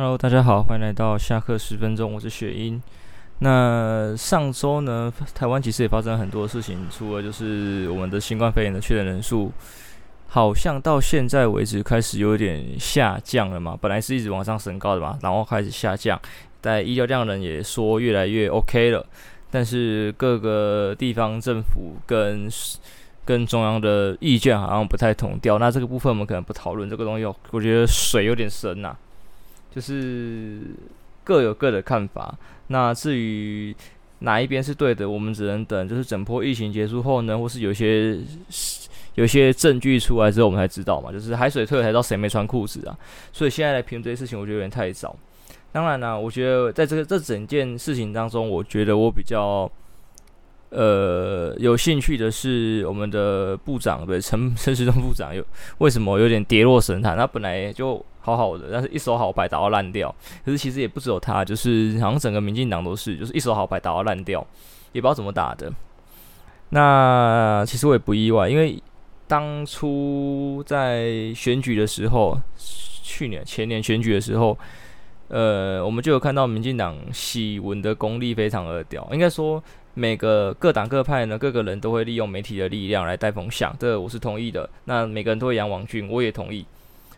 Hello，大家好，欢迎来到下课十分钟，我是雪英。那上周呢，台湾其实也发生了很多事情，除了就是我们的新冠肺炎的确诊人数，好像到现在为止开始有点下降了嘛，本来是一直往上升高的嘛，然后开始下降，但医疗量人也说越来越 OK 了，但是各个地方政府跟跟中央的意见好像不太同调，那这个部分我们可能不讨论这个东西，我觉得水有点深呐、就是各有各的看法。那至于哪一边是对的，我们只能等，就是整波疫情结束后呢，或是有些有些证据出来之后，我们才知道嘛。就是海水退了才知道谁没穿裤子啊。所以现在来评论这些事情，我觉得有点太早。当然啦，我觉得在这个这整件事情当中，我觉得我比较呃有兴趣的是我们的部长，对，陈 陈时中部长有为什么有点跌落神坛？他本来就。好好的，但是一手好牌打到烂掉。可是其实也不只有他，就是好像整个民进党都是，就是一手好牌打到烂掉，也不知道怎么打的。那其实我也不意外，因为当初在选举的时候，去年前年选举的时候，呃，我们就有看到民进党洗文的功力非常的屌。应该说，每个各党各派呢，各个人都会利用媒体的力量来带风向，这我是同意的。那每个人都会养网军，我也同意。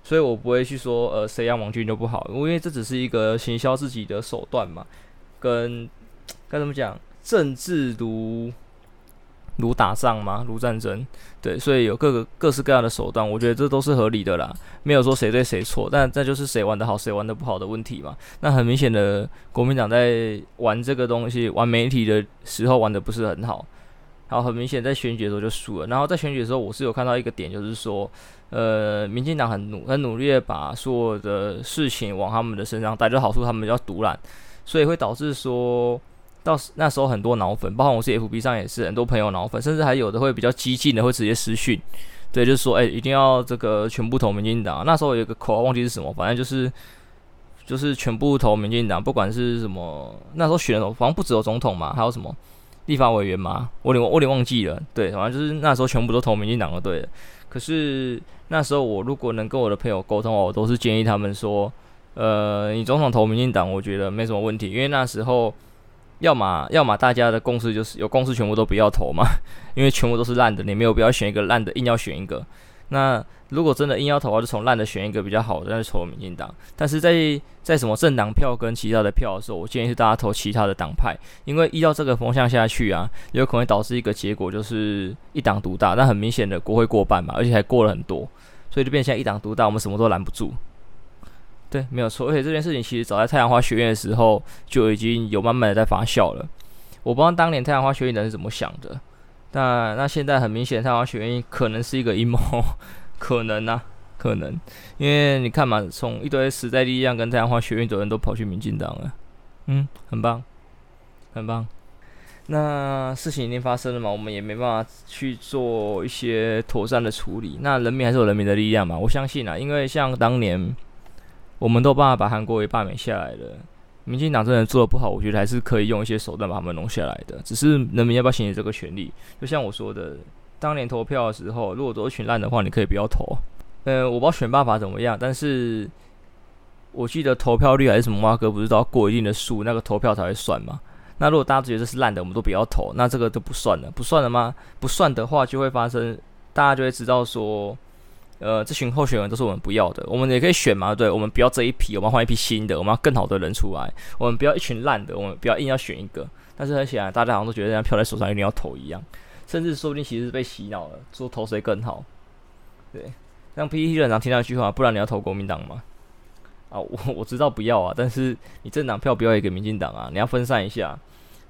所以我不会去说，呃，谁养网军就不好，因为这只是一个行销自己的手段嘛，跟该怎么讲，政治如如打仗嘛，如战争，对，所以有各个各式各样的手段，我觉得这都是合理的啦，没有说谁对谁错，但这就是谁玩得好，谁玩得不好的问题嘛。那很明显的，国民党在玩这个东西，玩媒体的时候玩得不是很好。然后很明显，在选举的时候就输了。然后在选举的时候，我是有看到一个点，就是说，呃，民进党很努很努力的把所有的事情往他们的身上带，就好处他们要独揽，所以会导致说到那时候很多脑粉，包括我是 FB 上也是很多朋友脑粉，甚至还有的会比较激进的会直接私讯，对，就是说，哎，一定要这个全部投民进党。那时候有一个口号忘记是什么，反正就是就是全部投民进党，不管是什么，那时候选的好像不只有总统嘛，还有什么。立法委员嘛？我有我有点忘记了。对，反正就是那时候全部都投民进党的，对。可是那时候我如果能跟我的朋友沟通，我都是建议他们说，呃，你总统投民进党，我觉得没什么问题，因为那时候要么要么大家的共识就是有共识，全部都不要投嘛，因为全部都是烂的，你没有必要选一个烂的，硬要选一个。那如果真的硬要投的话，就从烂的选一个比较好的，那就投民进党。但是在在什么政党票跟其他的票的时候，我建议是大家投其他的党派，因为依照这个风向下去啊，有可能会导致一个结果就是一党独大。那很明显的国会过半嘛，而且还过了很多，所以就变成一党独大，我们什么都拦不住。对，没有错。而且这件事情其实早在太阳花学院的时候就已经有慢慢的在发酵了。我不知道当年太阳花学院的人是怎么想的。那那现在很明显，太阳花学院可能是一个阴谋，可能啊，可能，因为你看嘛，从一堆时代力量跟太阳花学院的人都跑去民进党了，嗯，很棒，很棒。那事情已经发生了嘛，我们也没办法去做一些妥善的处理。那人民还是有人民的力量嘛，我相信啊，因为像当年我们都办法把韩国瑜罢免下来了。民进党真的做得不好，我觉得还是可以用一些手段把他们弄下来的。只是人民要不要行使这个权利？就像我说的，当年投票的时候，如果都是群烂的话，你可以不要投。嗯，我不知道选办法怎么样，但是我记得投票率还是什么，挖哥不是都要过一定的数，那个投票才会算嘛。那如果大家觉得是烂的，我们都不要投，那这个都不算了，不算了吗？不算的话，就会发生，大家就会知道说。呃，这群候选人都是我们不要的，我们也可以选嘛，对，我们不要这一批，我们要换一批新的，我们要更好的人出来，我们不要一群烂的，我们不要硬要选一个。但是很显然，大家好像都觉得这张票在手上一定要投一样，甚至说不定其实是被洗脑了，说投谁更好。对，让 PTT 人常听到一句话，不然你要投国民党吗？啊，我我知道不要啊，但是你政党票不要也给民进党啊，你要分散一下。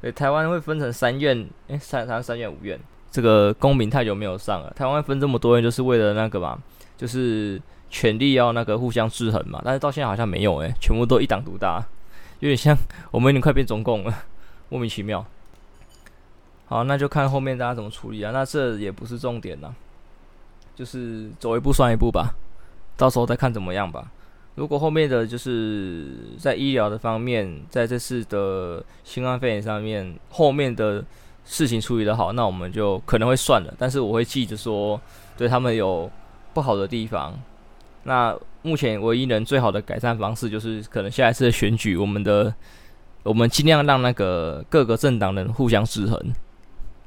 对，台湾会分成三院，诶，三三三院五院，这个公民太久没有上了，台湾分这么多院就是为了那个嘛。就是权力要那个互相制衡嘛，但是到现在好像没有诶、全部都一党独大，有点像我们已经快变中共了，莫名其妙。好，那就看后面大家怎么处理啊。那这也不是重点呐，就是走一步算一步吧，到时候再看怎么样吧。如果后面的就是在医疗的方面，在这次的新冠肺炎上面，后面的事情处理得好，那我们就可能会算了。但是我会记着说，对他们有。不好的地方，那目前唯一能最好的改善方式，就是可能下一次的选举，我们的我们尽量让那个各个政党能互相制衡，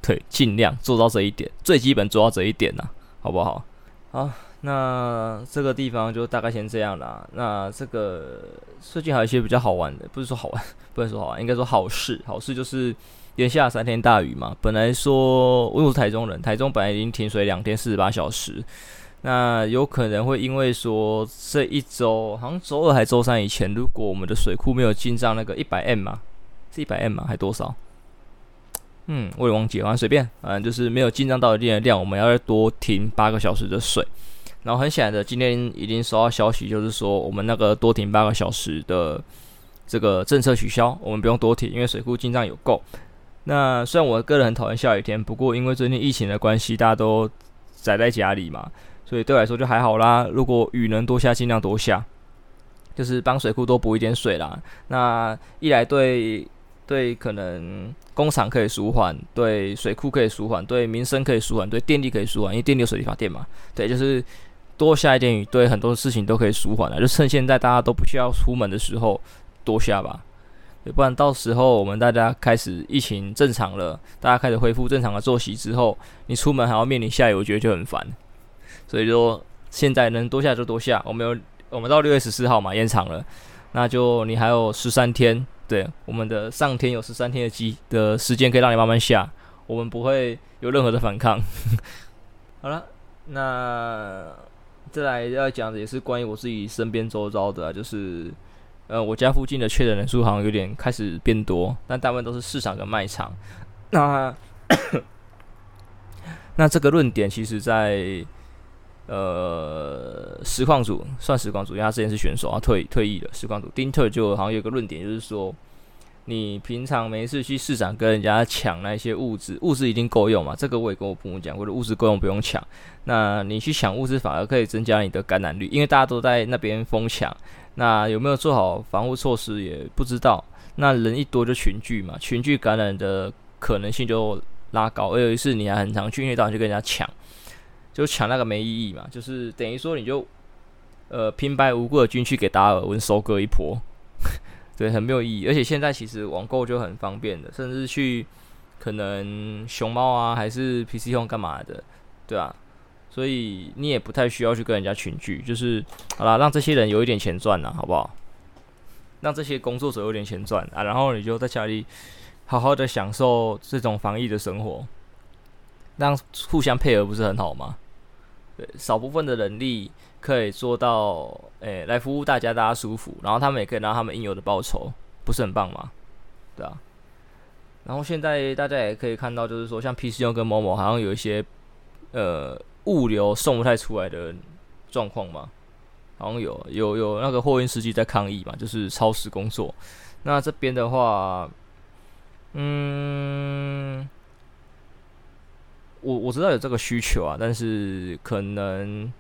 对，尽量做到这一点，最基本做到这一点呐、好不好？好，那这个地方就大概先这样啦。那这个最近还有一些比较好玩的，不是说好玩，不能说好玩，应该说好事。好事就是连下三天大雨嘛。本来说，我是台中人，台中本来已经停水两天四十八小时，那有可能会因为说这一周，好像周二还周三以前，如果我们的水库没有进账那个一百 M 嘛，是一百 M 嘛，还多少？嗯，我也忘记，反正随便，反正就是没有进账到一定的量，我们要再多停八个小时的水。然后很显然的，今天已经收到消息，就是说我们那个多停八个小时的这个政策取消，我们不用多停，因为水库进账有够。那虽然我个人很讨厌下雨天，不过因为最近疫情的关系，大家都宅在家里嘛，所以对我来说就还好啦。如果雨能多下，尽量多下，就是帮水库多补一点水啦。那一来对。对，可能工厂可以舒缓，对水库可以舒缓，对民生可以舒缓，对电力可以舒缓，因为电力有水力发电嘛。对，就是多下一点雨，对很多事情都可以舒缓了。就趁现在大家都不需要出门的时候多下吧，不然到时候我们大家开始疫情正常了，大家开始恢复正常的作息之后，你出门还要面临下雨，我觉得就很烦。所以说现在能多下就多下，我们有我们到六月十四号嘛延长了，那就你还有十三天。对，我们的上天有十三天的机的时间可以让你慢慢下，我们不会有任何的反抗。好了，那再来要讲的也是关于我自己身边周遭的，就是呃我家附近的确诊人数好像有点开始变多，但大部分都是市场跟卖场。那 那这个论点其实在。呃，实况组算实况组，因为他之前是选手啊，退退役了。实况组丁特就好像有个论点，就是说，你平常没事去市场跟人家抢那些物资，物资一定够用嘛？这个我也跟我父母讲过，物资够用不用抢。那你去抢物资反而可以增加你的感染率，因为大家都在那边疯抢。那有没有做好防护措施也不知道。那人一多就群聚嘛，群聚感染的可能性就拉高。而有一次你还很常去，因为到处去跟人家抢。就抢那个没意义嘛，就是等于说你就，呃，平白无故的进去给达尔文收割一波，对，很没有意义。而且现在其实网购就很方便的，甚至去可能熊猫啊，还是 PC Home 干嘛的，对啊，所以你也不太需要去跟人家群聚，就是好啦，让这些人有一点钱赚呐，好不好？让这些工作者有点钱赚啊，然后你就在家里好好的享受这种防疫的生活，让互相配合不是很好吗？对，少部分的人力可以做到，诶、来服务大家，大家舒服，然后他们也可以拿他们应有的报酬，不是很棒吗？对啊。然后现在大家也可以看到，就是说，像 PCO 跟某某好像有一些，呃，物流送不太出来的状况嘛，好像有有有那个货运司机在抗议嘛，就是超时工作。那这边的话，嗯。我我知道有这个需求啊，但是可能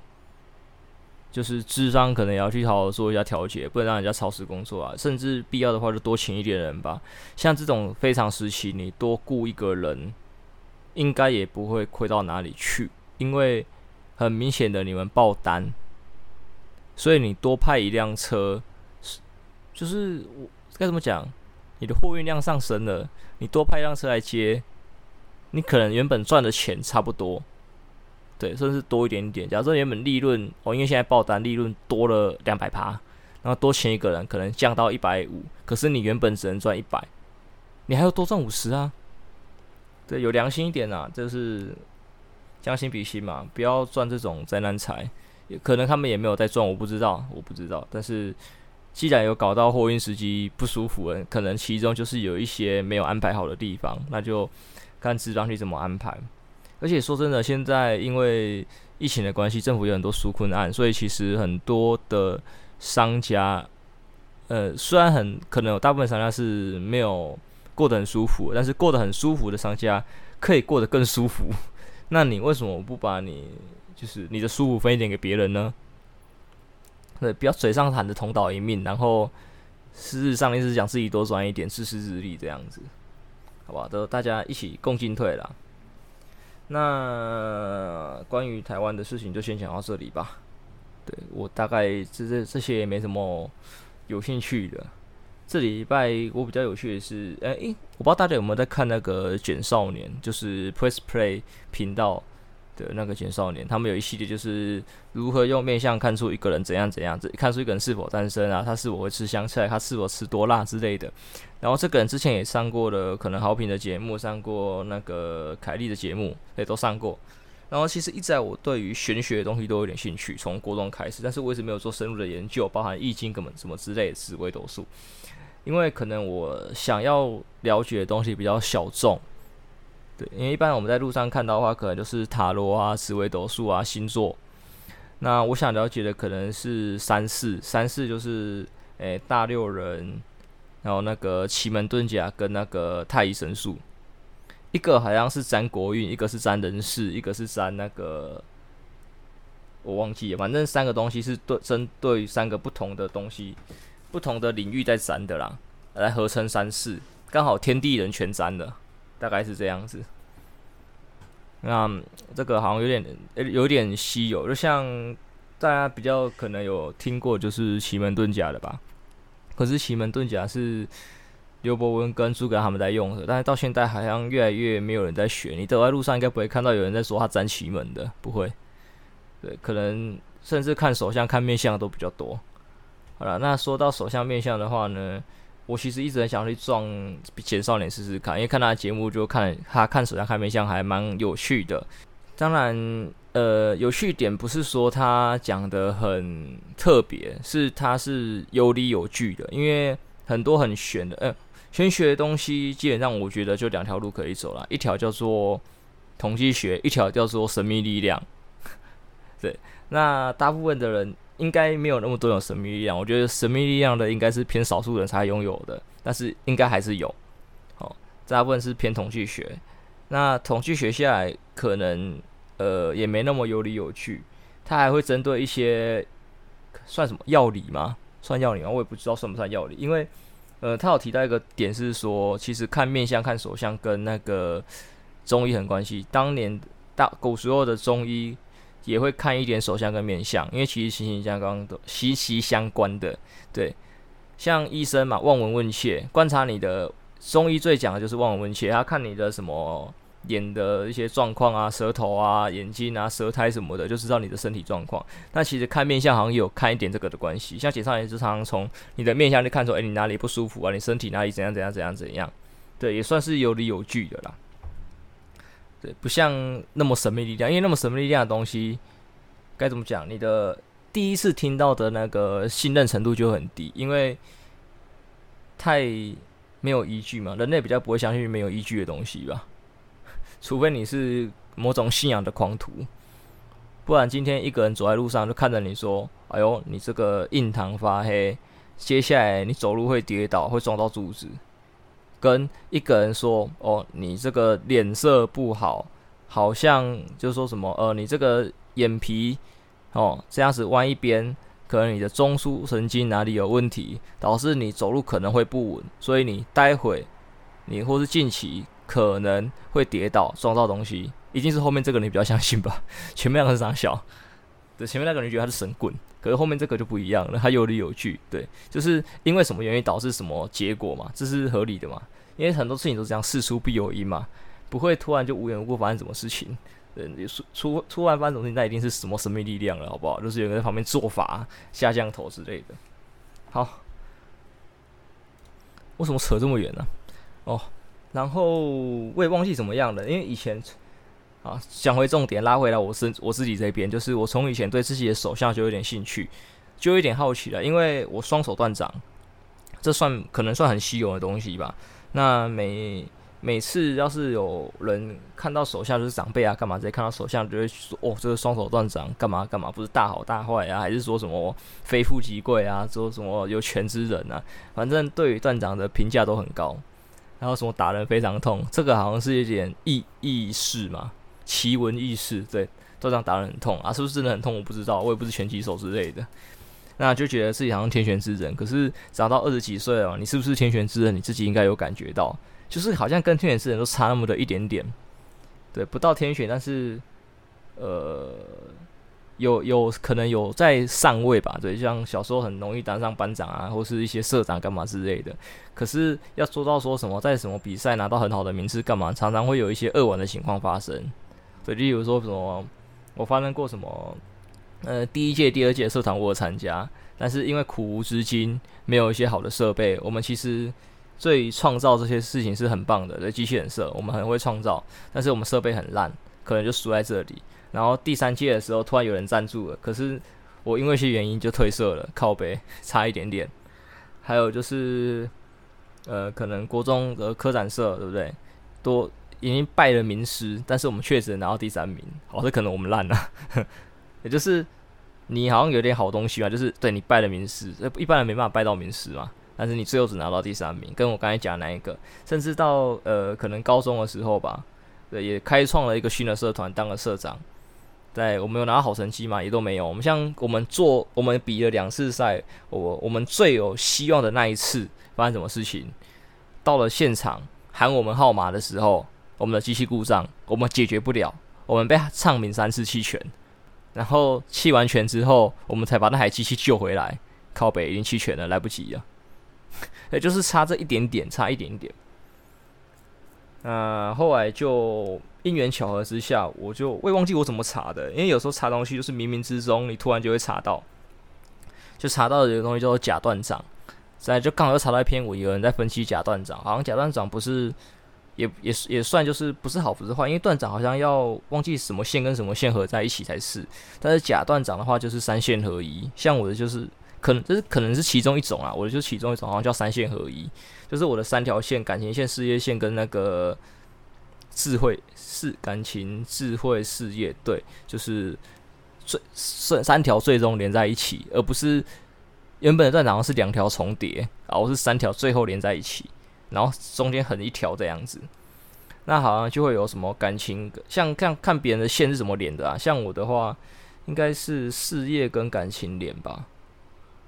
就是智商可能也要去好好做一下调节，不能让人家超时工作啊，甚至必要的话就多请一点人吧。像这种非常时期，你多雇一个人，应该也不会亏到哪里去，因为很明显的你们爆单，所以你多派一辆车，就是我该怎么讲？你的货运量上升了，你多派一辆车来接。你可能原本赚的钱差不多，对，甚至多一点点。假如说原本利润哦，因为现在爆单利润多了两百趴，然后多请一个人可能降到一百五，可是你原本只能赚一百，你还要多赚五十啊？对，有良心一点啊，就是将心比心嘛，不要赚这种灾难财。可能他们也没有在赚，我不知道，我不知道。但是既然有搞到货运司机不舒服，可能其中就是有一些没有安排好的地方，那就。看资方去怎么安排，而且说真的，现在因为疫情的关系，政府有很多纾困案，所以其实很多的商家，呃，虽然很可能有大部分商家是没有过得很舒服，但是过得很舒服的商家可以过得更舒服。那你为什么不把你就是你的舒服分一点给别人呢？对，不要嘴上谈着同岛一命，然后事实上一直讲自己多赚一点，自私自利这样子。好吧，都大家一起共进退啦。那关于台湾的事情就先讲到这里吧。对，我大概这这这些也没什么有兴趣的。这礼拜我比较有趣的是，哎、欸，我不知道大家有没有在看那个卷少年，就是 Press Play 频道的那个简少年，他们有一系列就是如何用面相看出一个人怎样怎样，看出一个人是否单身啊，他是否会吃香菜，他是否吃多辣之类的。然后这个人之前也上过了可能好评的节目，上过那个凯莉的节目，也都上过。然后其实一直在我对于玄学的东西都有点兴趣，从国中开始，但是我一直没有做深入的研究，包含易经根本什么之类的紫微斗数，因为可能我想要了解的东西比较小众，对，因为一般我们在路上看到的话，可能就是塔罗啊、紫微斗数啊、星座。那我想了解的可能是三世，三世就是诶大六壬，然后那个奇门遁甲跟那个太乙神术。一个好像是占国运，一个是占人事，一个是占那个我忘记了，反正三个东西是对针对三个不同的东西、不同的领域在占的啦，来合成三世，刚好天地人全占了，大概是这样子。那这个好像有点有点稀有，就像大家比较可能有听过，就是奇门遁甲的吧？可是奇门遁甲是。刘伯温跟诸葛他们在用的，但是到现在好像越来越没有人在学。你走在路上应该不会看到有人在说他占奇门的，不会。对，可能甚至看手相、看面相都比较多。好了，那说到手相面相的话呢，我其实一直很想去撞简少年试试看，因为看他节目就看他看手相、看面相还蛮有趣的。当然，呃，有趣点不是说他讲的很特别，是他是有理有据的，因为很多很玄的，呃。玄学的东西基本上，我觉得就两条路可以走了，一条叫做统计学，一条叫做神秘力量。对，那大部分的人应该没有那么多种神秘力量，我觉得神秘力量的应该是偏少数人才拥有的，但是应该还是有。好，大部分是偏统计学。那统计学下来，可能呃也没那么有理有据，它还会针对一些算什么药理吗？算药理吗？我也不知道算不算药理，因为。呃，他有提到一个点是说，其实看面相、看手相跟那个中医很关系。当年大古时候的中医也会看一点手相跟面相，因为其实息息相关的，息息相关的。对，像医生嘛，望闻问切，观察你的中医最讲的就是望闻问切，他看你的什么。眼的一些状况啊，舌头啊，眼睛啊，舌苔什么的，就知道你的身体状况。那其实看面相好像有看一点这个的关系，像解少年就常常从你的面相就看出，诶、欸，你哪里不舒服啊？你身体哪里怎样怎样怎样怎样？对，也算是有理有据的啦。对，不像那么神秘力量，因为那么神秘力量的东西，该怎么讲？你的第一次听到的那个信任程度就很低，因为太没有依据嘛。人类比较不会相信没有依据的东西吧。除非你是某种信仰的狂徒，不然今天一个人走在路上就看着你说：“哎呦，你这个印堂发黑，接下来你走路会跌倒，会撞到柱子。”跟一个人说：“哦，你这个脸色不好，好像就说什么呃，你这个眼皮哦这样子弯一边，可能你的中枢神经哪里有问题，导致你走路可能会不稳，所以你待会你或是近期。”可能会跌倒撞到东西，一定是后面这个你比较相信吧？前面那个是长小，对，前面那个人觉得他是神棍，可是后面这个就不一样了，他有理有据，对，就是因为什么原因导致什么结果嘛，这是合理的嘛？因为很多事情都是这样，事出必有因嘛，不会突然就无缘无故发生什么事情，对，出出突然发生什么事情，那一定是什么神秘力量了，好不好？就是有人在旁边做法下降头之类的。好，为什么扯这么远呢？哦。然后我也忘记怎么样了，因为以前啊，讲回重点，拉回来我是我自己这边，就是我从以前对自己的手下就有点兴趣，就有点好奇了，因为我双手断掌，这算可能算很稀有的东西吧。那每每次要是有人看到手下，就是长辈啊干嘛，直接看到手下就会说，哦，这个双手断掌干嘛干嘛，不是大好大坏啊，还是说什么非富即贵啊，说什么有权之人啊，反正对于断掌的评价都很高。然后什么打人非常痛，这个好像是一点意意识嘛，奇闻异事，对，都这样打人很痛啊，是不是真的很痛？我不知道，我也不是拳击手之类的，那就觉得自己好像天选之人。可是长到二十几岁哦，你是不是天选之人？你自己应该有感觉到，就是好像跟天选之人都差那么的一点点，对，不到天选，但是呃，有有可能有在上位吧，对，像小时候很容易当上班长啊，或是一些社长干嘛之类的。可是要说到说什么在什么比赛拿到很好的名次干嘛，常常会有一些恶玩的情况发生。对，例如说什么我发生过什么，呃，第一届、第二届社团我参加，但是因为苦无资金，没有一些好的设备，我们其实最创造这些事情是很棒的，对，机器人社我们很会创造，但是我们设备很烂，可能就输在这里。然后第三届的时候，突然有人赞助了，可是我因为一些原因就退社了，靠北 差一点点。还有就是，呃，可能国中的科展社，对不对？都已经拜了名师，但是我们确实拿到第三名。好，这可能我们烂了。也就是你好像有点好东西嘛，就是对你拜了名师，一般人没办法拜到名师嘛。但是你最后只拿到第三名，跟我刚才讲那一个，甚至到呃可能高中的时候吧，对，也开创了一个新的社团，当了社长。对，我们有拿到好成绩嘛？也都没有。我们像我们做，我们比了两次赛，我我们最有希望的那一次发生什么事情？到了现场喊我们号码的时候，我们的机器故障，我们解决不了，我们被唱名三次弃权，然后弃完权之后，我们才把那台机器救回来。靠北已经弃权了，来不及了。也就是差这一点点，差一点点。那后来就。因缘巧合之下，我就我也忘记我怎么查的，因为有时候查东西就是冥冥之中，你突然就会查到，就查到的这个东西叫做假断掌，再就刚好又查到一篇，我有人在分析假断掌，好像假断掌不是，也也也算就是不是好不是坏，因为断掌好像要忘记什么线跟什么线合在一起才是，但是假断掌的话就是三线合一，像我的就是可能这是可能是其中一种啊，我的就是其中一种，好像叫三线合一，就是我的三条线，感情线、事业线跟那个。智慧是感情，智慧事业，对，就是最三三条最终连在一起，而不是原本的断掌是两条重叠，然后是三条最后连在一起，然后中间横一条这样子。那好像就会有什么感情，像看看别人的线是怎么连的啊？像我的话，应该是事业跟感情连吧，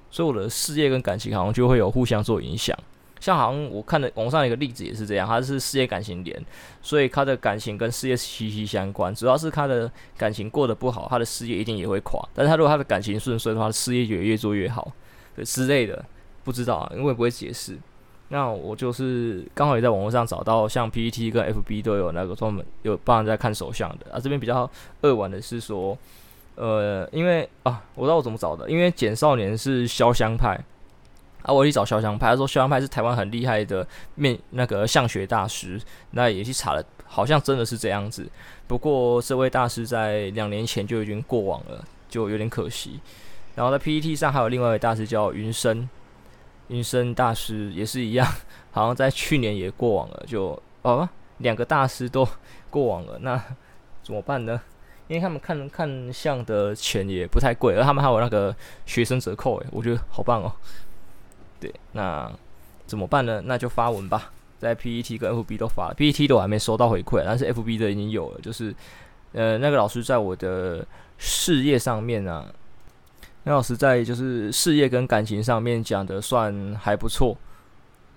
所以我的事业跟感情好像就会有互相做影响。像好像我看的网上一个例子也是这样，他是事业感情连，所以他的感情跟事业息息相关。主要是他的感情过得不好，他的事业一定也会垮。但是他如果他的感情顺遂的话，事业就越做越好，对之类的，不知道，因为不会解释。那我就是刚好也在网络上找到，像 PPT 跟 FB 都有那个专门有帮人在看手相的啊。这边比较恶玩的是说，呃，因为啊，我知道我怎么找的，因为简少年是潇湘派。啊，我去找潇湘派，他说潇湘派是台湾很厉害的面那个相学大师，那也去查了，好像真的是这样子。不过这位大师在两年前就已经过往了，就有点可惜。然后在 PPT 上还有另外一位大师叫云深，云深大师也是一样，好像在去年也过往了，就哦，两个大师都过往了，那 怎么办呢？因为他们看看相的钱也不太贵，而他们还有那个学生折扣，诶，我觉得好棒哦。对，那怎么办呢？那就发文吧，在 PET 跟 FB 都发了，PTT 都还没收到回馈，但是 FB 的已经有了。就是，呃，那个老师在我的事业上面啊，那老师在就是事业跟感情上面讲的算还不错，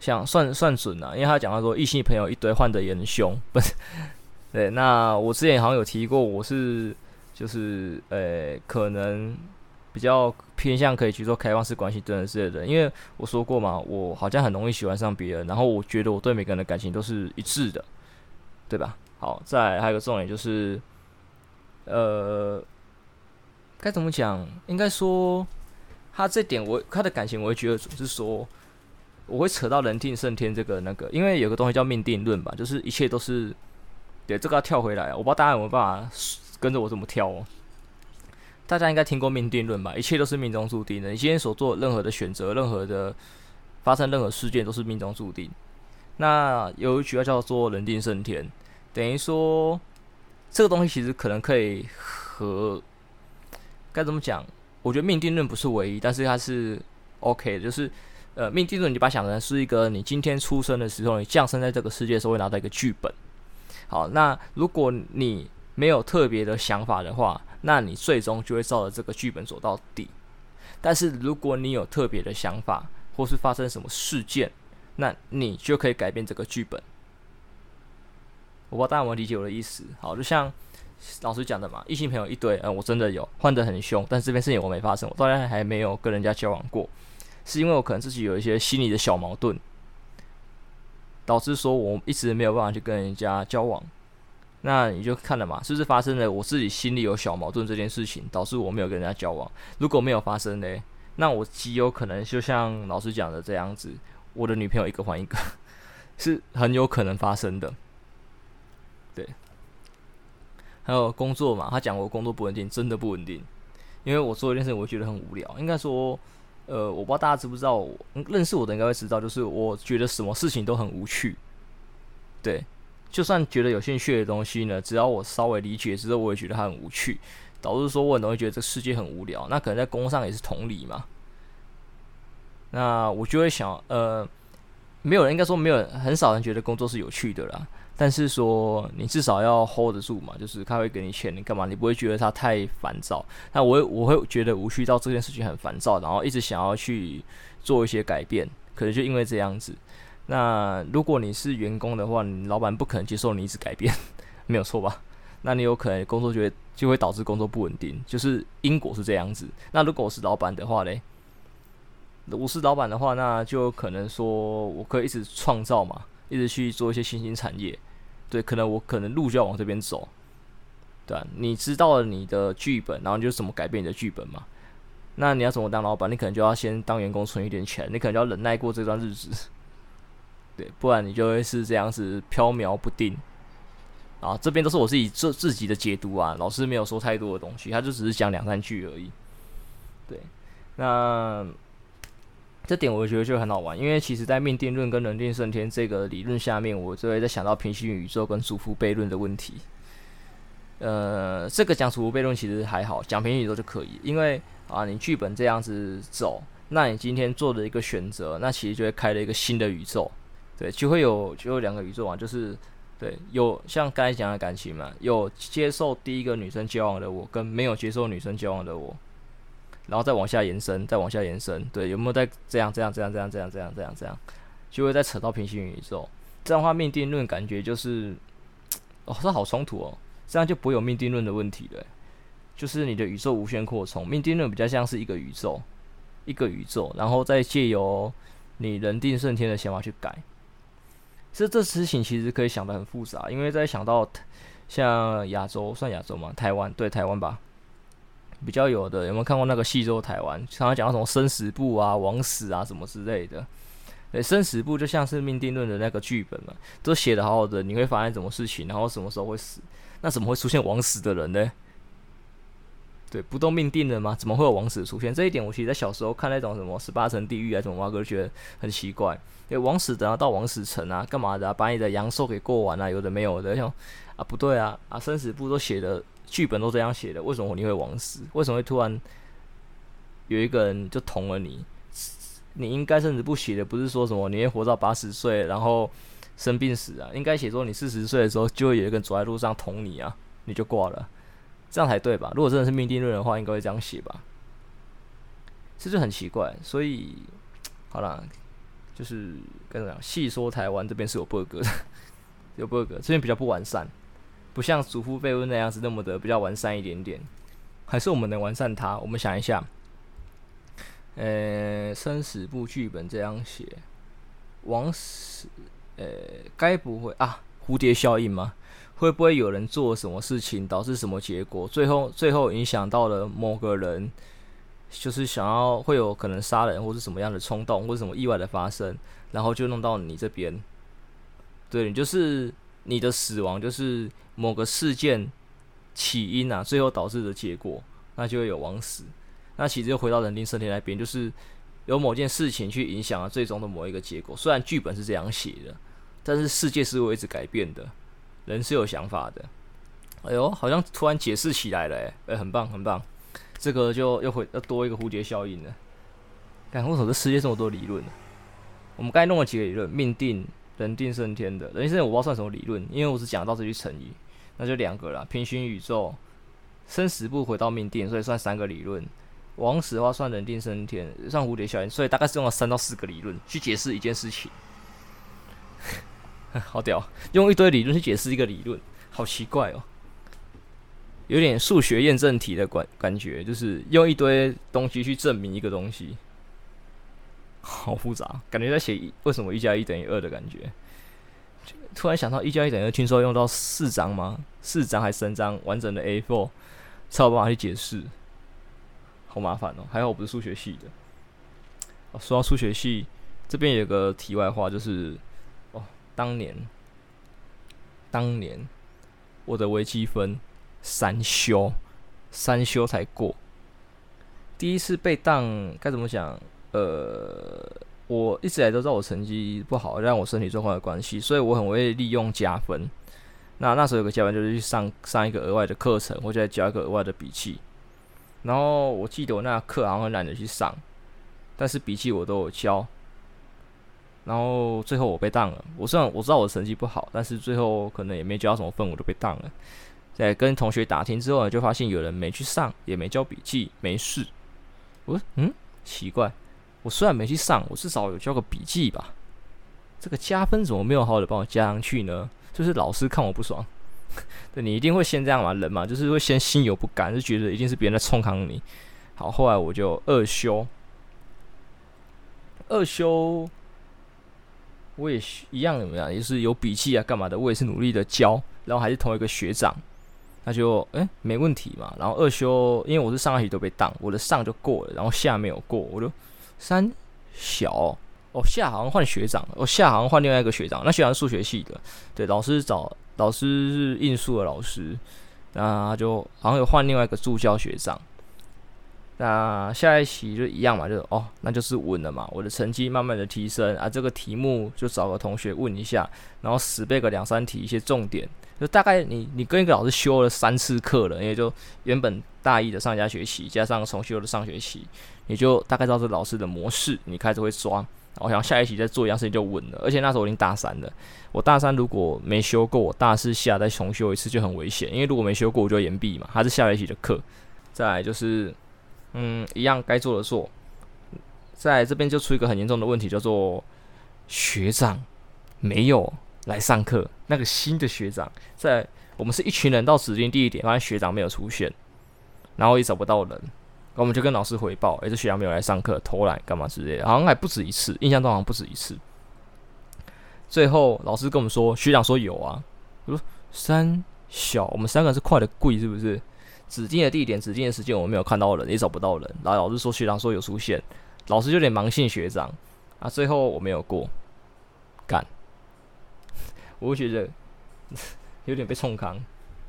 像算算准了，因为他讲到说异性朋友一堆，换的也很凶，不是？对，那我之前好像有提过，我是就是呃，可能。比较偏向可以去做开放式关系等等之类的，因为我说过嘛，我好像很容易喜欢上别人，然后我觉得我对每个人的感情都是一致的，对吧？好，再还有个重点就是，呃，该怎么讲？应该说他这点我他的感情，我会觉得总是说，我会扯到人定胜天这个那个，因为有个东西叫命定论吧，就是一切都是，对，这个要跳回来，我不知道大家有没有办法跟着我这么跳哦。大家应该听过命定论吧？一切都是命中注定的。你今天所做任何的选择，任何的发生任何事件，都是命中注定。那有一句话叫做“人定胜天”，等于说这个东西其实可能可以和该怎么讲？我觉得命定论不是唯一，但是它是 OK 的。就是呃，命定论你把它想成是一个你今天出生的时候，你降生在这个世界的时候会拿到一个剧本。好，那如果你没有特别的想法的话，那你最终就会照着这个剧本走到底。但是如果你有特别的想法，或是发生什么事件，那你就可以改变这个剧本。我不知道大家有没有理解我的意思？好，就像老师讲的嘛，异性朋友一堆，嗯，我真的有换得很凶，但这件事情我没发生，我到现在还没有跟人家交往过，是因为我可能自己有一些心理的小矛盾，导致说我一直没有办法去跟人家交往。那你就看了嘛，是不是发生了我自己心里有小矛盾这件事情，导致我没有跟人家交往？如果没有发生呢，那我极有可能就像老师讲的这样子，我的女朋友一个换一个，是很有可能发生的。对，还有工作嘛，他讲我工作不稳定，真的不稳定，因为我做一件事情，我觉得很无聊。应该说，呃，我不知道大家知不知道，认识我的应该会知道，就是我觉得什么事情都很无趣。对。就算觉得有兴趣的东西呢，只要我稍微理解之后，我也觉得它很无趣，导致说我很容易觉得这世界很无聊。那可能在工上也是同理嘛。那我就会想，呃，没有人应该说没有，很少人觉得工作是有趣的啦。但是说你至少要 hold 得住嘛，就是他会给你钱，你干嘛？你不会觉得他太烦躁。那我我会觉得无趣到这件事情很烦躁，然后一直想要去做一些改变，可能就因为这样子。那如果你是员工的话，你老板不可能接受你一直改变，没有错吧？那你有可能工作就会就会导致工作不稳定，就是因果是这样子。那如果我是老板的话嘞，我是老板的话，那就可能说我可以一直创造嘛，一直去做一些新兴产业。对，可能我可能路就要往这边走，对啊，你知道了你的剧本，然后你就怎么改变你的剧本嘛？那你要怎么当老板？你可能就要先当员工存一点钱，你可能就要忍耐过这段日子。对，不然你就会是这样子飘渺不定。啊，这边都是我自己自自己的解读啊，老师没有说太多的东西，他就只是讲两三句而已。对，那这点我觉得就很好玩，因为其实在命定论跟人定胜天这个理论下面，我就会在想到平行宇宙跟祖父悖论的问题。呃，这个讲祖父悖论其实还好，讲平行宇宙就可以，因为啊，你剧本这样子走，那你今天做的一个选择，那其实就会开了一个新的宇宙。对，就会有就有两个宇宙啊，就是对，有像刚才讲的感情嘛，有接受第一个女生交往的我，跟没有接受女生交往的我，然后再往下延伸，再往下延伸，对，有没有在这样这样这样这样这样这样这样这样，就会再扯到平行宇宙。这样的话，命定论感觉就是，哦，这好冲突哦，这样就不会有命定论的问题了，就是你的宇宙无限扩充，命定论比较像是一个宇宙，一个宇宙，然后再借由你人定胜天的想法去改。这这事情其实可以想得很复杂，因为在想到像亚洲算亚洲嘛，台湾对台湾吧，比较有的有没有看过那个戏说台湾？常常讲到什么生死簿啊、枉死啊什么之类的。对，生死簿就像是命定论的那个剧本嘛，都写得好好的，你会发现什么事情，然后什么时候会死，那怎么会出现枉死的人呢？对，不都命定了吗？怎么会有枉死出现？这一点我其实在小时候看那种什么十八层地狱啊什么，我哥觉得很奇怪。诶，枉死等下到枉死城啊，干嘛的、啊？把你的阳寿给过完啊？有的没有的，像啊不对啊啊，生死簿都写的，剧本都这样写的，为什么你会枉死？为什么会突然有一个人就捅了你？你应该生死簿写的不是说什么你会活到八十岁，然后生病死啊？应该写说你四十岁的时候就会有一个人走在路上捅你啊，你就挂了。这样才对吧？如果真的是命定论的话，应该会这样写吧？这就很奇怪。所以，好了，就是跟你讲，细说台湾这边是有 bug 的，有 bug，这边比较不完善，不像祖父辈问那样子那么的比较完善一点点。还是我们能完善它？我们想一下，呃，生死簿剧本这样写，枉死，呃，该不会啊？蝴蝶效应吗？会不会有人做什么事情导致什么结果？最后最后影响到了某个人，就是想要会有可能杀人或是什么样的冲动，或者什么意外的发生，然后就弄到你这边。对你，就是你的死亡就是某个事件起因啊，最后导致的结果，那就会有枉死。那其实又回到人定胜天那边，就是有某件事情去影响了最终的某一个结果。虽然剧本是这样写的，但是世界是会一直改变的。人是有想法的，哎呦，好像突然解释起来了，哎，哎，很棒，很棒，这个就又会要多一个蝴蝶效应了。看，为什么这世界这么多理论呢？我们刚才弄了几个理论，命定、人定胜天的，人定胜天我不知道算什么理论，因为我只讲到这句成语，那就两个了。平行宇宙、生死簿回到命定，所以算三个理论。往死的话算人定胜天，算蝴蝶效应，所以大概是用了三到四个理论去解释一件事情。好屌，用一堆理论去解释一个理论，好奇怪哦。有点数学验证题的感感觉，就是用一堆东西去证明一个东西，好复杂，感觉在写为什么一加一等于二的感觉。突然想到一加一等于二，听说用到四张吗？四张还三张完整的 A4，才有办法去解释，好麻烦哦。还好我不是数学系的。哦，说到数学系，这边有个题外话，就是，当年，当年我的微积分。三修，三修才过。第一次被当该怎么讲？呃，我一直以来都知道我成绩不好，让我身体状况的关系，所以我很会利用加分。那那时候有个加分，就是去上上一个额外的课程，或者再交一个额外的笔记。然后我记得我那课好像很懒得去上，但是笔记我都有交。然后最后我被当了。我虽然我知道我的成绩不好，但是最后可能也没交什么分，我就被当了。在跟同学打听之后呢，就发现有人没去上，也没交笔记，没事。我说，嗯，奇怪，我虽然没去上，我至少有交个笔记吧？这个加分怎么没有好好的帮我加上去呢？就是老师看我不爽。对，你一定会先这样嘛，人嘛，就是会先心有不甘，就觉得一定是别人在冲康你。好，后来我就二修，二修，我也一样怎么样，也是有笔记啊，干嘛的？我也是努力的教，然后还是同一个学长。那就诶、没问题嘛。然后二修，因为我是上学期都被当，我的上就过了，然后下没有过，我就三小哦，下好像换学长，我、哦、下好像换另外一个学长。那学长数学系的，对，老师找老师是应数的老师，那就好像有换另外一个助教学长。那下一期就一样嘛，就哦，那就是稳了嘛。我的成绩慢慢的提升啊，这个题目就找个同学问一下，然后死背个两三题，一些重点。就大概你你跟一个老师修了三次课了，因为就原本大一的上下学期加上重修的上学期，你就大概知道这老师的模式，你开始会抓。我想下一期再做一样事情就稳了。而且那时候我已经大三了，我大三如果没修过，我大四下再重修一次就很危险，因为如果没修过我就延毕嘛，还是下学期的课。再来就是，嗯，一样该做的做。在这边就出一个很严重的问题，叫做学长没有来上课，那个新的学长在我们是一群人到指定地点，发现学长没有出现，然后也找不到人，我们就跟老师回报，诶、这学长没有来上课，偷懒干嘛之类的，好像还不止一次，印象中好像不止一次。最后老师跟我们说，学长说有啊，我说三小，我们三个是快的贵是不是？指定的地点、指定的时间，我没有看到人，也找不到人，然后老师说学长说有出现，老师就有点盲信学长啊，最后我没有过，干。我会觉得 有点被冲康。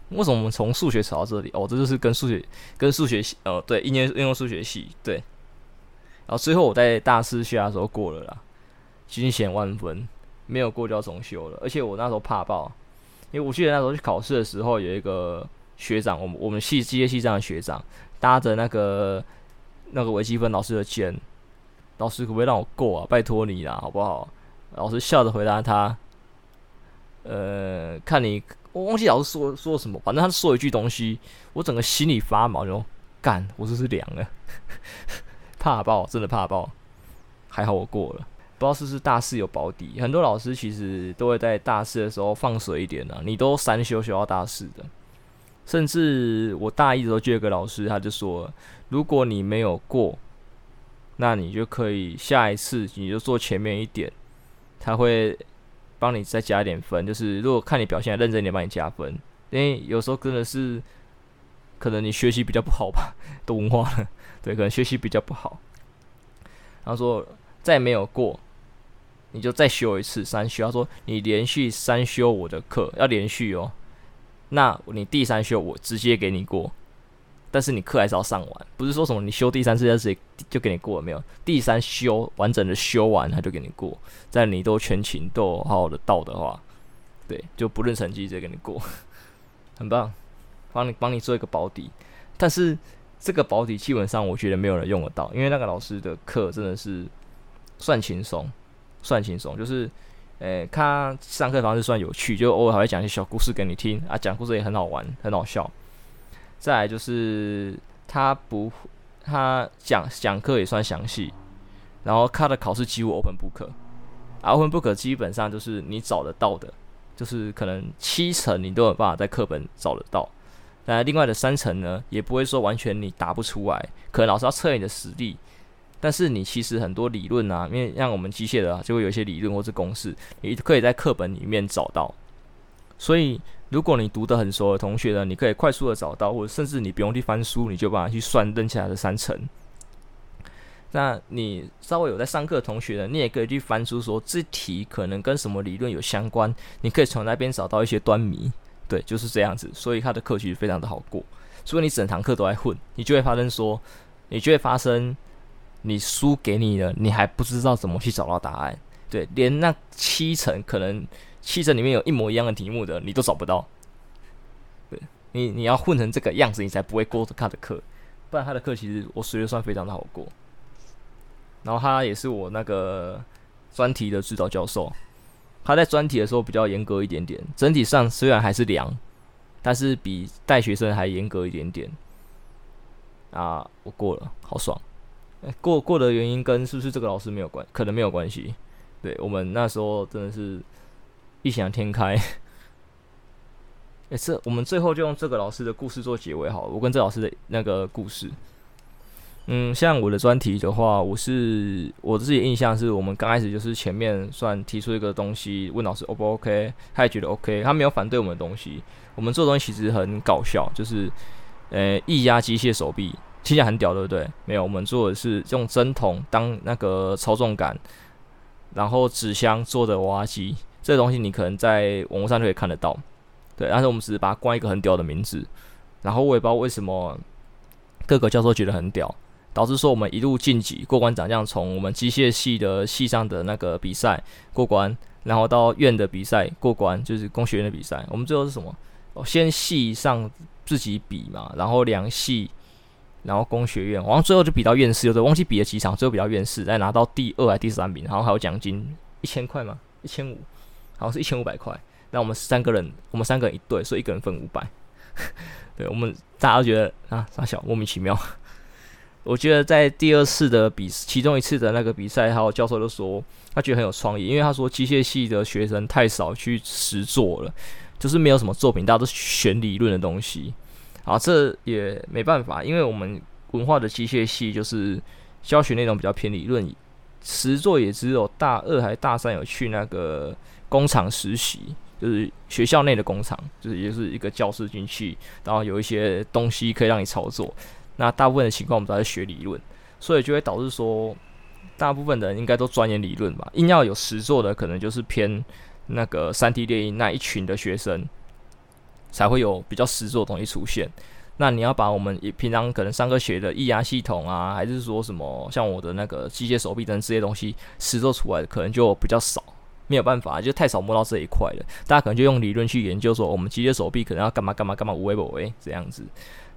为什么我们从数学扯到这里？哦，这就是跟数学、跟数学系，哦，对，应用应用数学系，对。然后最后我在大四下的时候过了啦，惊险万分，没有过就要重修了。而且我那时候怕爆，因为我记得那时候去考试的时候，有一个学长，我们我们系机械系这样的学长，搭着那个那个微积分老师的肩，老师可不可以让我过啊？拜托你啦，好不好？老师笑着回答他。呃，看你，我忘记老师说说什么，反正他说一句东西，我整个心里发毛，就干，我这是凉了，怕爆，真的怕爆。还好我过了，不知道是不是大四有保底。很多老师其实都会在大四的时候放水一点呢、啊，你都三修修到大四的，甚至我大一的时候就有个老师，他就说，如果你没有过，那你就可以下一次你就坐前面一点，他会。帮你再加一点分，就是如果看你表现认真一点，帮你加分。因为有时候真的是，可能你学习比较不好吧，都文化了，对，可能学习比较不好。然后说再没有过，你就再修一次三修。他说你连续三修我的课要连续哦，那你第三修我直接给你过。但是你课还是要上完，不是说什么你修第三次就直接就给你过了没有？第三修完整的修完他就给你过，在你都全勤都好好的到的话，对，就不论成绩直接给你过，很棒，帮你帮你做一个保底。但是这个保底基本上我觉得没有人用得到，因为那个老师的课真的是算轻松，算轻松，就是诶、他上课方式算有趣，就偶尔还会讲一些小故事给你听啊，讲故事也很好玩，很好笑。再来就是他不，他讲讲课也算详细，然后他的考试几乎 open book，啊 open book 基本上就是你找得到的，就是可能七成你都有办法在课本找得到，那另外的三成呢，也不会说完全你答不出来，可能老师要测你的实力。但是你其实很多理论啊，因为像我们机械的啊，就会有一些理论或是公式，你可以在课本里面找到。所以如果你读得很熟的同学呢，你可以快速的找到，或者甚至你不用去翻书，你就把它去算剩下来的三层。那你稍微有在上课的同学呢，你也可以去翻书，说这题可能跟什么理论有相关，你可以从那边找到一些端倪。对，就是这样子。所以他的课其实非常的好过。如果你整堂课都在混，你就会发生说，你就会发生。你书给你了，你还不知道怎么去找到答案？对，连那七成可能七成里面有一模一样的题目的，你都找不到。对，你你要混成这个样子，你才不会过他的课。不然他的课其实我数学算非常的好过。然后他也是我那个专题的指导教授，他在专题的时候比较严格一点点。整体上虽然还是良，但是比带学生还严格一点点。啊，我过了，好爽。过过的原因跟是不是这个老师没有关，可能没有关系。对，我们那时候真的是异想天开。哎，这我们最后就用这个老师的故事做结尾好了。我跟这老师的那个故事，嗯，像我的专题的话，我是我自己印象是我们刚开始就是前面算提出一个东西，问老师 O 不 OK，他也觉得 OK，他没有反对我们的东西。我们做东西其实很搞笑，就是呃液压机械手臂。听起来很屌，对不对？没有，我们做的是用针筒当那个操纵杆，然后纸箱做的娃娃机。这东西你可能在网络上就可以看得到，对。但是我们只是把它冠一个很屌的名字。然后我也不知道为什么各个教授觉得很屌，导致说我们一路晋级过关斩将，从我们机械系的系上的那个比赛过关，然后到院的比赛过关，就是工学院的比赛。我们最后是什么？哦，先系上自己比嘛，然后两系。然后工学院，然后最后就比到院士，就是忘记比了几场，最后比到院士，再拿到第二还第三名，然后还有奖金一千块吗？一千五，好像是一千五百块。那我们三个人，我们三个人一队，所以一个人分五百。对，我们大家都觉得啊，傻小莫名其妙。我觉得在第二次的比，其中一次的那个比赛，还有教授就说他觉得很有创意，因为他说机械系的学生太少去实做了，就是没有什么作品，大家都选理论的东西。啊，这也没办法，因为我们文化的机械系就是教学内容比较偏理论，实作也只有大二还大三有去那个工厂实习，就是学校内的工厂，就是也是一个教室进去，然后有一些东西可以让你操作。那大部分的情况我们都在学理论，所以就会导致说，大部分的人应该都钻研理论吧。硬要有实作的，可能就是偏那个三 D 电影那一群的学生。才会有比较实作的东西出现。那你要把我们平常可能上课学的液压系统啊，还是说什么像我的那个机械手臂等这些东西实作出来，可能就比较少。没有办法，就太少摸到这一块了。大家可能就用理论去研究，说我们机械手臂可能要干嘛干嘛干嘛，无为不为这样子。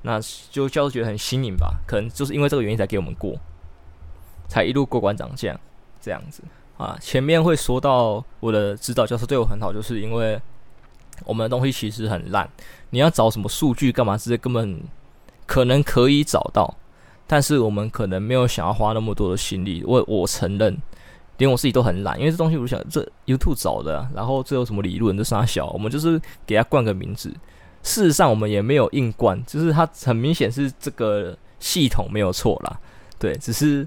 那就教授觉得很新颖吧？可能就是因为这个原因才给我们过，才一路过关斩将这样子啊。前面会说到我的指导教授对我很好，就是因为。我们的东西其实很烂，你要找什么数据干嘛？这些根本可能可以找到，但是我们可能没有想要花那么多的心力。我我承认，连我自己都很懒，因为这东西我想这 YouTube 找的，然后这有什么理论？这三小，我们就是给他冠个名字。事实上，我们也没有硬冠，就是它很明显是这个系统没有错啦。对，只是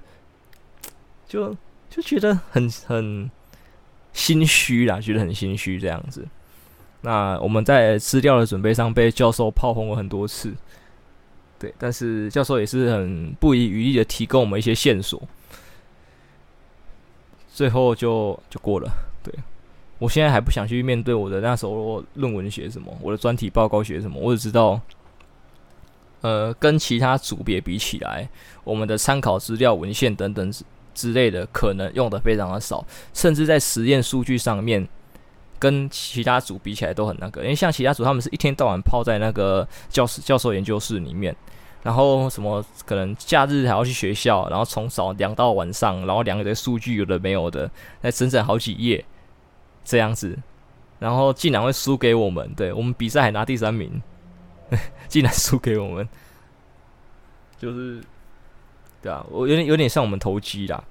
就就觉得很很心虚啦，觉得很心虚这样子。那我们在资料的准备上被教授炮轰了很多次，对，但是教授也是很不遗余力的提供我们一些线索，最后就就过了。对，我现在还不想去面对我的那时候论文写什么，我的专题报告写什么，我只知道，呃，跟其他组别比起来，我们的参考资料、文献等等之之类的，可能用的非常的少，甚至在实验数据上面。跟其他组比起来都很那个，因为像其他组他们是一天到晚泡在那个教室、教授研究室里面，然后什么可能假日还要去学校，然后从早量到晚上，然后量一堆数据，有的没有的，那整整好几页这样子，然后竟然会输给我们，对，我们比赛还拿第三名，竟然输给我们，就是对啊，我有点有点像我们投机啦。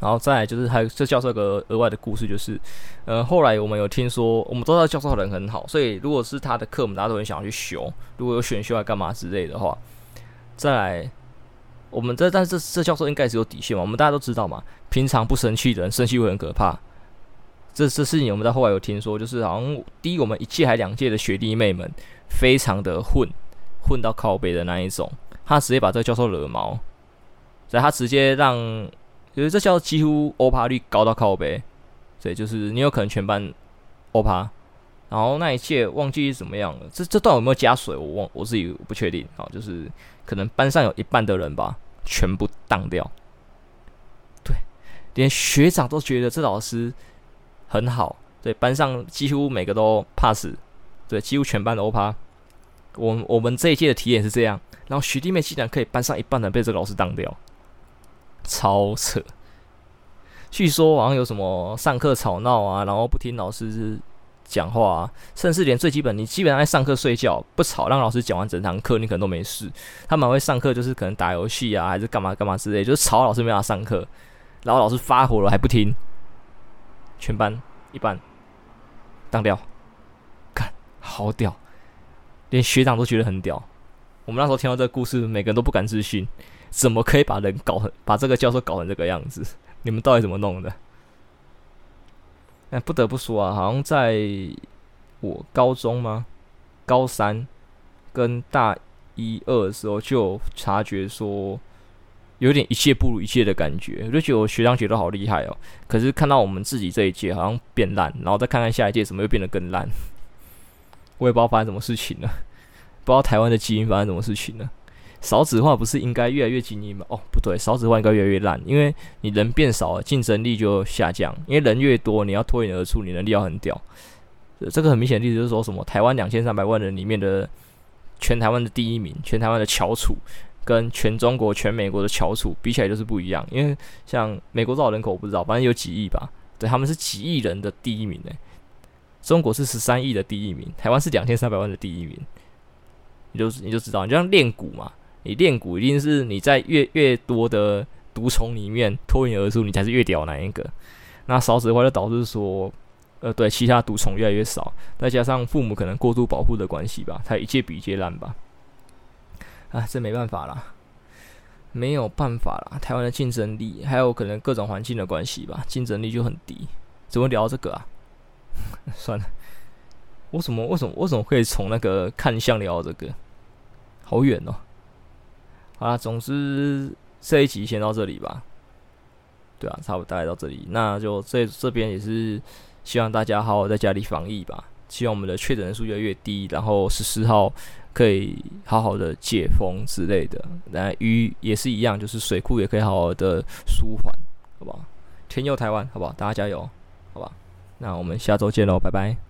然后再就是还有这教授个额外的故事，就是呃后来我们有听说，我们都知道教授人很好，所以如果是他的课，我们大家都很想要去修，如果有选修啊干嘛之类的话，再来我们这但是这这教授应该是有底线嘛，我们大家都知道嘛，平常不生气的人生气会很可怕。这这事情我们在后来有听说，就是好像第一我们一届还两届的学弟妹们非常的混，混到靠北的那一种，他直接把这个教授惹毛，所以他直接让，因为这教几乎欧趴率高到靠北，所以就是你有可能全班欧趴，然后那一届忘记是怎么样了，这这段有没有加水我忘我自己不确定啊，就是可能班上有一半的人吧，全部当掉，对，连学长都觉得这老师。很好，对，班上几乎每个都 pass，对，几乎全班都欧趴。我我们这一届的体验是这样，然后学弟妹竟然可以班上一半人被这个老师当掉，超扯。据说好像有什么上课吵闹啊，然后不听老师讲话啊，甚至连最基本，你基本上在上课睡觉不吵，让老师讲完整堂课，你可能都没事。他们会上课就是可能打游戏啊，还是干嘛干嘛之类，就是吵老师没法上课，然后老师发火了还不听。全班一半当掉，看好屌，连学长都觉得很屌。我们那时候听到这个故事，每个人都不敢置信，怎么可以把人搞成，把这个教授搞成这个样子？你们到底怎么弄的？哎，不得不说啊，好像在我高中吗？高三跟大一、二的时候就察觉说。有点一届不如一届的感觉，我就觉得我学长姐都好厉害哦。可是看到我们自己这一届好像变烂，然后再看看下一届怎么又变得更烂，我也不知道发生什么事情了。不知道台湾的基因发生什么事情了。少子化不是应该越来越精英吗？哦，不对，少子化应该越来越烂，因为你人变少了，竞争力就下降。因为人越多，你要脱颖而出，你能力要很屌。这个很明显的例子就是说什么台湾两千三百万人里面的全台湾的第一名，全台湾的翘楚。跟全中国、全美国的翘楚比起来就是不一样，因为像美国多少人口我不知道，反正有几亿吧。对，他们是几亿人的第一名呢，中国是十三亿的第一名，台湾是两千三百万的第一名。你就你就知道，你就像练鼓嘛，你练鼓一定是你在越越多的毒虫里面脱颖而出，你才是越屌那一个。那少子化就导致说，呃，对，其他毒虫越来越少，再加上父母可能过度保护的关系吧，才一届比一届烂吧。啊，这没办法啦，没有办法啦。台湾的竞争力，还有可能各种环境的关系吧，竞争力就很低。怎么聊这个啊？算了，我怎么为什么为什么可以从那个看相聊这个？好远哦。好啦，总之这一集先到这里吧。对啊，差不多大概到这里，那就这这边也是希望大家好好在家里防疫吧。希望我们的确诊人数越来越低，然后十四号。可以好好的解封之类的，那鱼也是一样，就是水库也可以好好的舒缓，好不好？天佑台湾，好不好？大家加油，好吧？那我们下周见喽，拜拜。